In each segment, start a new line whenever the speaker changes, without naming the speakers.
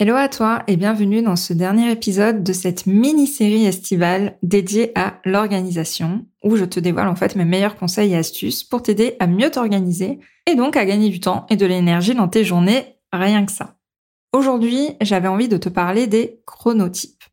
Hello à toi et bienvenue dans ce dernier épisode de cette mini-série estivale dédiée à l'organisation où je te dévoile en fait mes meilleurs conseils et astuces pour t'aider à mieux t'organiser et donc à gagner du temps et de l'énergie dans tes journées, rien que ça. Aujourd'hui, j'avais envie de te parler des chronotypes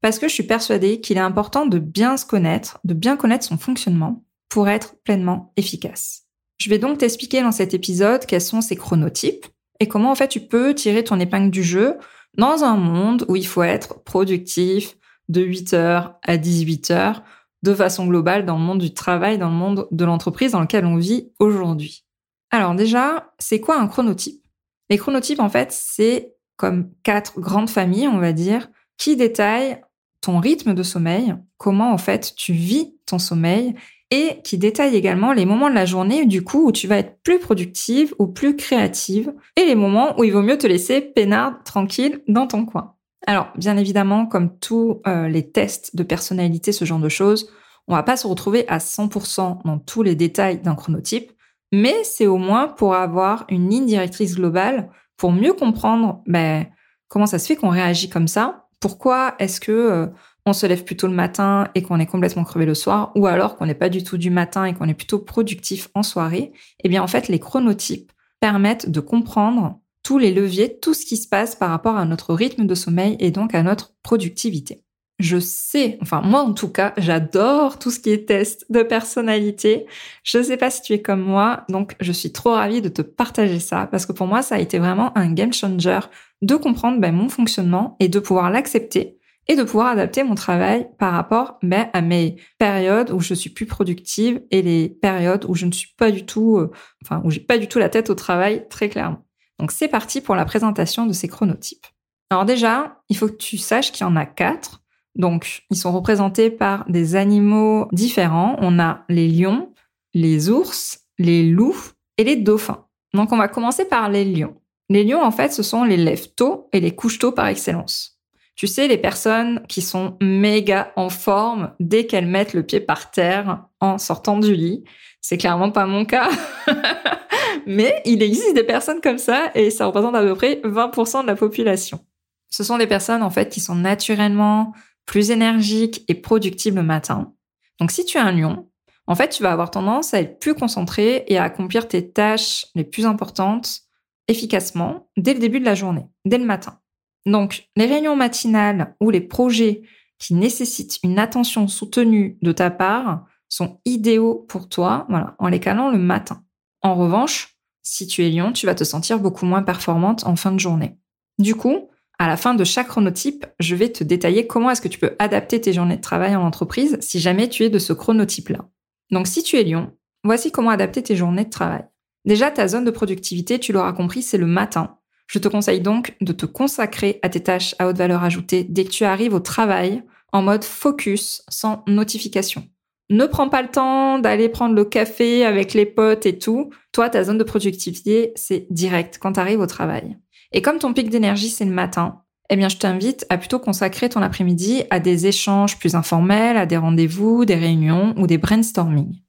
parce que je suis persuadée qu'il est important de bien se connaître, de bien connaître son fonctionnement pour être pleinement efficace. Je vais donc t'expliquer dans cet épisode quels sont ces chronotypes et comment en fait tu peux tirer ton épingle du jeu dans un monde où il faut être productif de 8h à 18h de façon globale dans le monde du travail, dans le monde de l'entreprise dans lequel on vit aujourd'hui. Alors déjà, c'est quoi un chronotype? Les chronotypes, en fait, c'est comme quatre grandes familles, on va dire, qui détaillent ton rythme de sommeil, comment en fait tu vis ton sommeil et qui détaille également les moments de la journée du coup où tu vas être plus productive ou plus créative et les moments où il vaut mieux te laisser peinard tranquille dans ton coin. Alors bien évidemment comme tous euh, les tests de personnalité ce genre de choses, on va pas se retrouver à 100% dans tous les détails d'un chronotype, mais c'est au moins pour avoir une ligne directrice globale pour mieux comprendre ben, comment ça se fait qu'on réagit comme ça, pourquoi est-ce que euh, on se lève plutôt le matin et qu'on est complètement crevé le soir, ou alors qu'on n'est pas du tout du matin et qu'on est plutôt productif en soirée, eh bien en fait les chronotypes permettent de comprendre tous les leviers, tout ce qui se passe par rapport à notre rythme de sommeil et donc à notre productivité. Je sais, enfin moi en tout cas, j'adore tout ce qui est test de personnalité. Je ne sais pas si tu es comme moi, donc je suis trop ravie de te partager ça parce que pour moi ça a été vraiment un game changer de comprendre ben, mon fonctionnement et de pouvoir l'accepter et de pouvoir adapter mon travail par rapport ben, à mes périodes où je suis plus productive et les périodes où je ne suis pas du tout, euh, enfin où j'ai pas du tout la tête au travail très clairement. Donc c'est parti pour la présentation de ces chronotypes. Alors déjà, il faut que tu saches qu'il y en a quatre. Donc ils sont représentés par des animaux différents. On a les lions, les ours, les loups et les dauphins. Donc on va commencer par les lions. Les lions, en fait, ce sont les lève-tôt et les couche-tôt par excellence. Tu sais, les personnes qui sont méga en forme dès qu'elles mettent le pied par terre en sortant du lit. C'est clairement pas mon cas. Mais il existe des personnes comme ça et ça représente à peu près 20% de la population. Ce sont des personnes, en fait, qui sont naturellement plus énergiques et productives le matin. Donc, si tu es un lion, en fait, tu vas avoir tendance à être plus concentré et à accomplir tes tâches les plus importantes efficacement dès le début de la journée, dès le matin. Donc, les réunions matinales ou les projets qui nécessitent une attention soutenue de ta part sont idéaux pour toi, en les calant le matin. En revanche, si tu es lion, tu vas te sentir beaucoup moins performante en fin de journée. Du coup, à la fin de chaque chronotype, je vais te détailler comment est-ce que tu peux adapter tes journées de travail en entreprise si jamais tu es de ce chronotype-là. Donc si tu es lion, voici comment adapter tes journées de travail. Déjà, ta zone de productivité, tu l'auras compris, c'est le matin. Je te conseille donc de te consacrer à tes tâches à haute valeur ajoutée dès que tu arrives au travail en mode focus, sans notification. Ne prends pas le temps d'aller prendre le café avec les potes et tout. Toi, ta zone de productivité, c'est direct quand tu arrives au travail. Et comme ton pic d'énergie, c'est le matin, eh bien, je t'invite à plutôt consacrer ton après-midi à des échanges plus informels, à des rendez-vous, des réunions ou des brainstorming.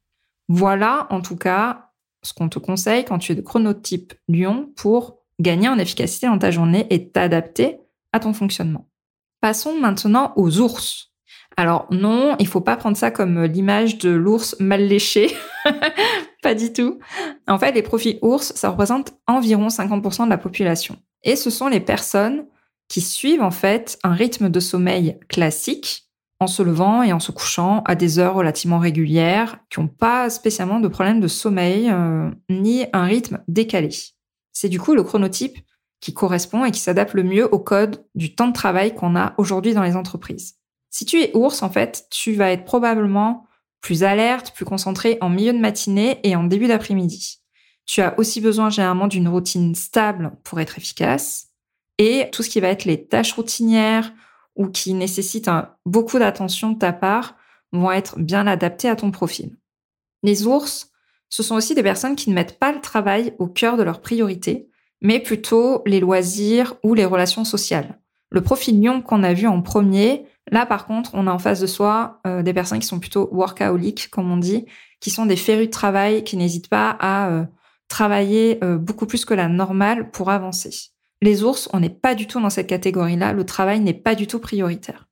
Voilà, en tout cas, ce qu'on te conseille quand tu es de chronotype Lyon pour gagner en efficacité dans ta journée et t'adapter à ton fonctionnement. Passons maintenant aux ours. Alors non, il faut pas prendre ça comme l'image de l'ours mal léché. pas du tout. En fait, les profils ours, ça représente environ 50% de la population. Et ce sont les personnes qui suivent en fait un rythme de sommeil classique en se levant et en se couchant à des heures relativement régulières, qui n'ont pas spécialement de problème de sommeil euh, ni un rythme décalé. C'est du coup le chronotype qui correspond et qui s'adapte le mieux au code du temps de travail qu'on a aujourd'hui dans les entreprises. Si tu es ours, en fait, tu vas être probablement plus alerte, plus concentré en milieu de matinée et en début d'après-midi. Tu as aussi besoin généralement d'une routine stable pour être efficace. Et tout ce qui va être les tâches routinières ou qui nécessitent beaucoup d'attention de ta part vont être bien adaptés à ton profil. Les ours, ce sont aussi des personnes qui ne mettent pas le travail au cœur de leurs priorités, mais plutôt les loisirs ou les relations sociales. Le profil lion qu'on a vu en premier, là par contre, on a en face de soi euh, des personnes qui sont plutôt workaholiques, comme on dit, qui sont des férus de travail, qui n'hésitent pas à euh, travailler euh, beaucoup plus que la normale pour avancer. Les ours, on n'est pas du tout dans cette catégorie-là, le travail n'est pas du tout prioritaire.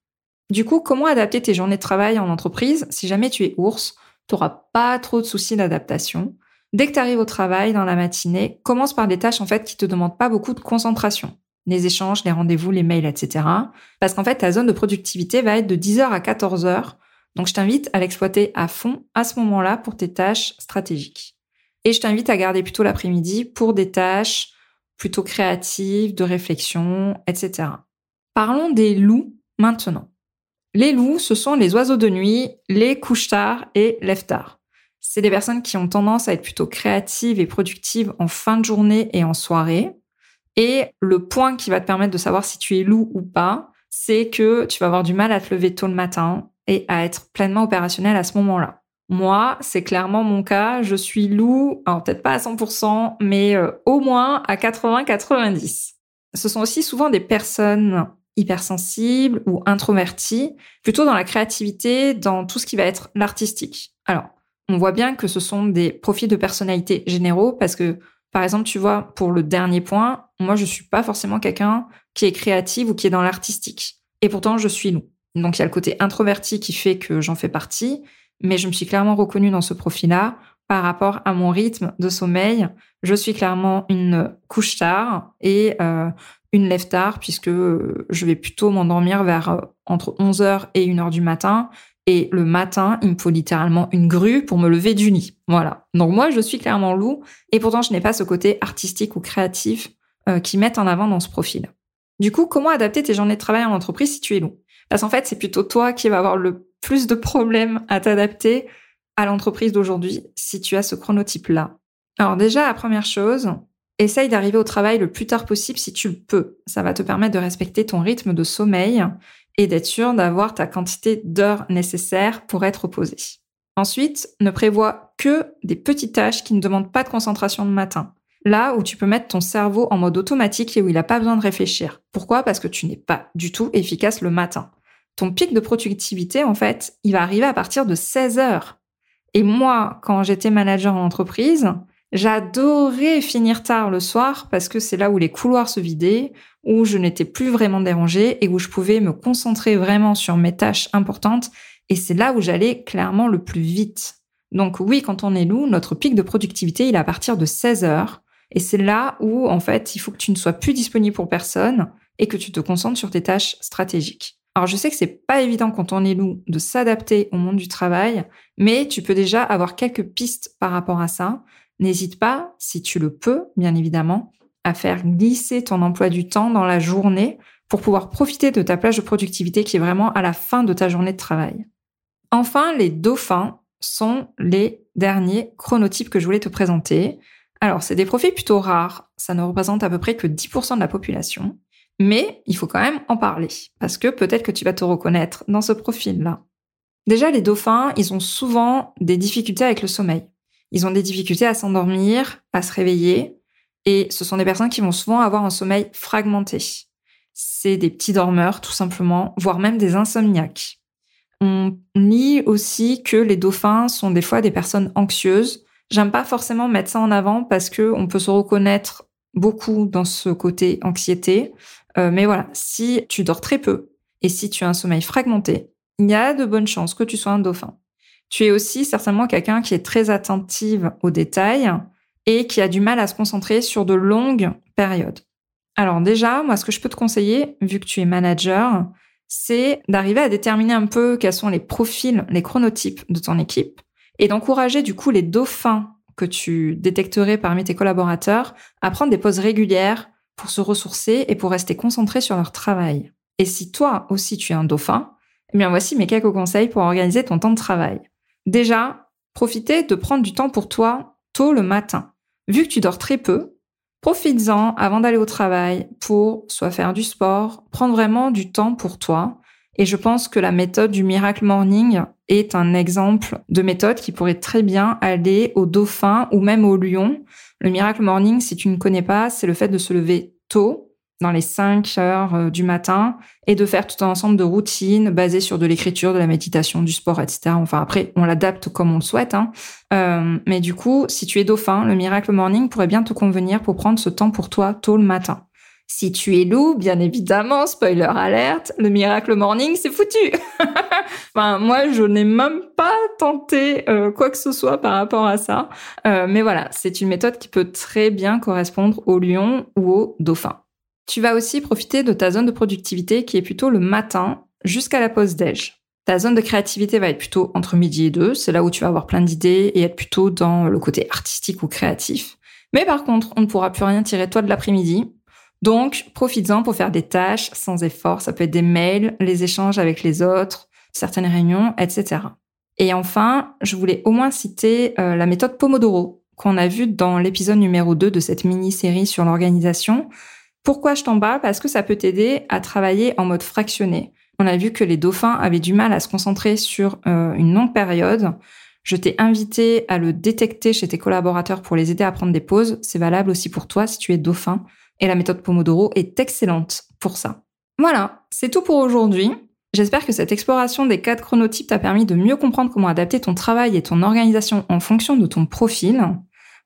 Du coup, comment adapter tes journées de travail en entreprise si jamais tu es ours Tu n'auras pas trop de soucis d'adaptation. Dès que tu arrives au travail dans la matinée, commence par des tâches en fait qui te demandent pas beaucoup de concentration. Les échanges, les rendez-vous, les mails, etc. Parce qu'en fait, ta zone de productivité va être de 10h à 14h. Donc, je t'invite à l'exploiter à fond à ce moment-là pour tes tâches stratégiques. Et je t'invite à garder plutôt l'après-midi pour des tâches plutôt créatives, de réflexion, etc. Parlons des loups maintenant. Les loups, ce sont les oiseaux de nuit, les couche-tard et lève-tard. C'est des personnes qui ont tendance à être plutôt créatives et productives en fin de journée et en soirée. Et le point qui va te permettre de savoir si tu es loup ou pas, c'est que tu vas avoir du mal à te lever tôt le matin et à être pleinement opérationnel à ce moment-là. Moi, c'est clairement mon cas. Je suis loup, alors peut-être pas à 100%, mais euh, au moins à 80-90. Ce sont aussi souvent des personnes hypersensible ou introverti, plutôt dans la créativité, dans tout ce qui va être l'artistique. Alors, on voit bien que ce sont des profils de personnalité généraux parce que, par exemple, tu vois, pour le dernier point, moi, je suis pas forcément quelqu'un qui est créatif ou qui est dans l'artistique. Et pourtant, je suis nous. Donc, il y a le côté introverti qui fait que j'en fais partie, mais je me suis clairement reconnue dans ce profil-là par rapport à mon rythme de sommeil. Je suis clairement une couche tard et euh, une lève tard puisque euh, je vais plutôt m'endormir vers euh, entre 11h et 1h du matin. Et le matin, il me faut littéralement une grue pour me lever du lit. Voilà. Donc moi, je suis clairement loup et pourtant, je n'ai pas ce côté artistique ou créatif euh, qui met en avant dans ce profil. Du coup, comment adapter tes journées de travail en entreprise si tu es loup? Parce qu'en fait, c'est plutôt toi qui vas avoir le plus de problèmes à t'adapter à l'entreprise d'aujourd'hui si tu as ce chronotype-là. Alors déjà, la première chose, Essaye d'arriver au travail le plus tard possible si tu le peux. Ça va te permettre de respecter ton rythme de sommeil et d'être sûr d'avoir ta quantité d'heures nécessaires pour être reposé. Ensuite, ne prévois que des petites tâches qui ne demandent pas de concentration le matin. Là où tu peux mettre ton cerveau en mode automatique et où il n'a pas besoin de réfléchir. Pourquoi? Parce que tu n'es pas du tout efficace le matin. Ton pic de productivité, en fait, il va arriver à partir de 16 heures. Et moi, quand j'étais manager en entreprise, J'adorais finir tard le soir parce que c'est là où les couloirs se vidaient, où je n'étais plus vraiment dérangée et où je pouvais me concentrer vraiment sur mes tâches importantes. Et c'est là où j'allais clairement le plus vite. Donc oui, quand on est loup, notre pic de productivité, il est à partir de 16 heures. Et c'est là où, en fait, il faut que tu ne sois plus disponible pour personne et que tu te concentres sur tes tâches stratégiques. Alors je sais que c'est pas évident quand on est loup de s'adapter au monde du travail, mais tu peux déjà avoir quelques pistes par rapport à ça. N'hésite pas, si tu le peux, bien évidemment, à faire glisser ton emploi du temps dans la journée pour pouvoir profiter de ta plage de productivité qui est vraiment à la fin de ta journée de travail. Enfin, les dauphins sont les derniers chronotypes que je voulais te présenter. Alors, c'est des profils plutôt rares, ça ne représente à peu près que 10% de la population, mais il faut quand même en parler, parce que peut-être que tu vas te reconnaître dans ce profil-là. Déjà, les dauphins, ils ont souvent des difficultés avec le sommeil. Ils ont des difficultés à s'endormir, à se réveiller, et ce sont des personnes qui vont souvent avoir un sommeil fragmenté. C'est des petits dormeurs, tout simplement, voire même des insomniaques. On lit aussi que les dauphins sont des fois des personnes anxieuses. J'aime pas forcément mettre ça en avant parce que on peut se reconnaître beaucoup dans ce côté anxiété. Euh, mais voilà, si tu dors très peu et si tu as un sommeil fragmenté, il y a de bonnes chances que tu sois un dauphin. Tu es aussi certainement quelqu'un qui est très attentive aux détails et qui a du mal à se concentrer sur de longues périodes. Alors déjà, moi, ce que je peux te conseiller, vu que tu es manager, c'est d'arriver à déterminer un peu quels sont les profils, les chronotypes de ton équipe et d'encourager du coup les dauphins que tu détecterais parmi tes collaborateurs à prendre des pauses régulières pour se ressourcer et pour rester concentrés sur leur travail. Et si toi aussi tu es un dauphin, eh bien voici mes quelques conseils pour organiser ton temps de travail. Déjà, profitez de prendre du temps pour toi tôt le matin. Vu que tu dors très peu, Profites-en avant d'aller au travail pour soit faire du sport, prendre vraiment du temps pour toi. Et je pense que la méthode du Miracle Morning est un exemple de méthode qui pourrait très bien aller au dauphin ou même au lion. Le Miracle Morning, si tu ne connais pas, c'est le fait de se lever tôt, dans les 5 heures euh, du matin et de faire tout un ensemble de routines basées sur de l'écriture, de la méditation, du sport, etc. Enfin après, on l'adapte comme on le souhaite. Hein. Euh, mais du coup, si tu es dauphin, le Miracle Morning pourrait bien te convenir pour prendre ce temps pour toi tôt le matin. Si tu es loup, bien évidemment, spoiler alerte, le Miracle Morning, c'est foutu. enfin, moi, je n'ai même pas tenté euh, quoi que ce soit par rapport à ça. Mais voilà, c'est une méthode qui peut très bien correspondre au lion ou au dauphin. Tu vas aussi profiter de ta zone de productivité qui est plutôt le matin jusqu'à la pause déj. Ta zone de créativité va être plutôt entre midi et deux. C'est là où tu vas avoir plein d'idées et être plutôt dans le côté artistique ou créatif. Mais par contre, on ne pourra plus rien tirer toi de l'après-midi. Donc, profites-en pour faire des tâches sans effort. Ça peut être des mails, les échanges avec les autres, certaines réunions, etc. Et enfin, je voulais au moins citer euh, la méthode Pomodoro qu'on a vue dans l'épisode numéro 2 de cette mini-série sur l'organisation. Pourquoi je t'en parle Parce que ça peut t'aider à travailler en mode fractionné. On a vu que les dauphins avaient du mal à se concentrer sur euh, une longue période. Je t'ai invité à le détecter chez tes collaborateurs pour les aider à prendre des pauses. C'est valable aussi pour toi si tu es dauphin. Et la méthode Pomodoro est excellente pour ça. Voilà, c'est tout pour aujourd'hui. J'espère que cette exploration des quatre chronotypes t'a permis de mieux comprendre comment adapter ton travail et ton organisation en fonction de ton profil.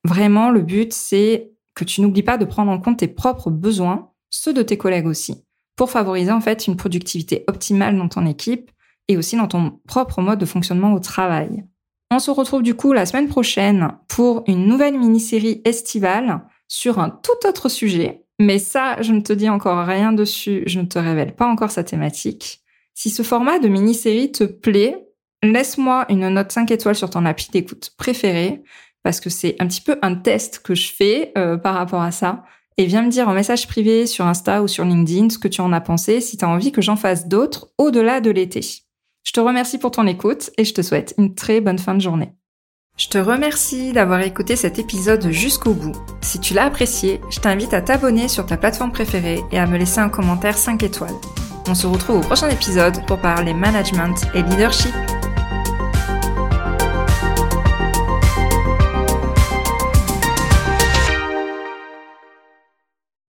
Vraiment, le but, c'est que tu n'oublies pas de prendre en compte tes propres besoins, ceux de tes collègues aussi, pour favoriser en fait une productivité optimale dans ton équipe et aussi dans ton propre mode de fonctionnement au travail. On se retrouve du coup la semaine prochaine pour une nouvelle mini-série estivale sur un tout autre sujet. Mais ça, je ne te dis encore rien dessus, je ne te révèle pas encore sa thématique. Si ce format de mini-série te plaît, laisse-moi une note 5 étoiles sur ton appli d'écoute préférée parce que c'est un petit peu un test que je fais euh, par rapport à ça. Et viens me dire en message privé sur Insta ou sur LinkedIn ce que tu en as pensé, si tu as envie que j'en fasse d'autres au-delà de l'été. Je te remercie pour ton écoute et je te souhaite une très bonne fin de journée. Je te remercie d'avoir écouté cet épisode jusqu'au bout. Si tu l'as apprécié, je t'invite à t'abonner sur ta plateforme préférée et à me laisser un commentaire 5 étoiles. On se retrouve au prochain épisode pour parler management et leadership.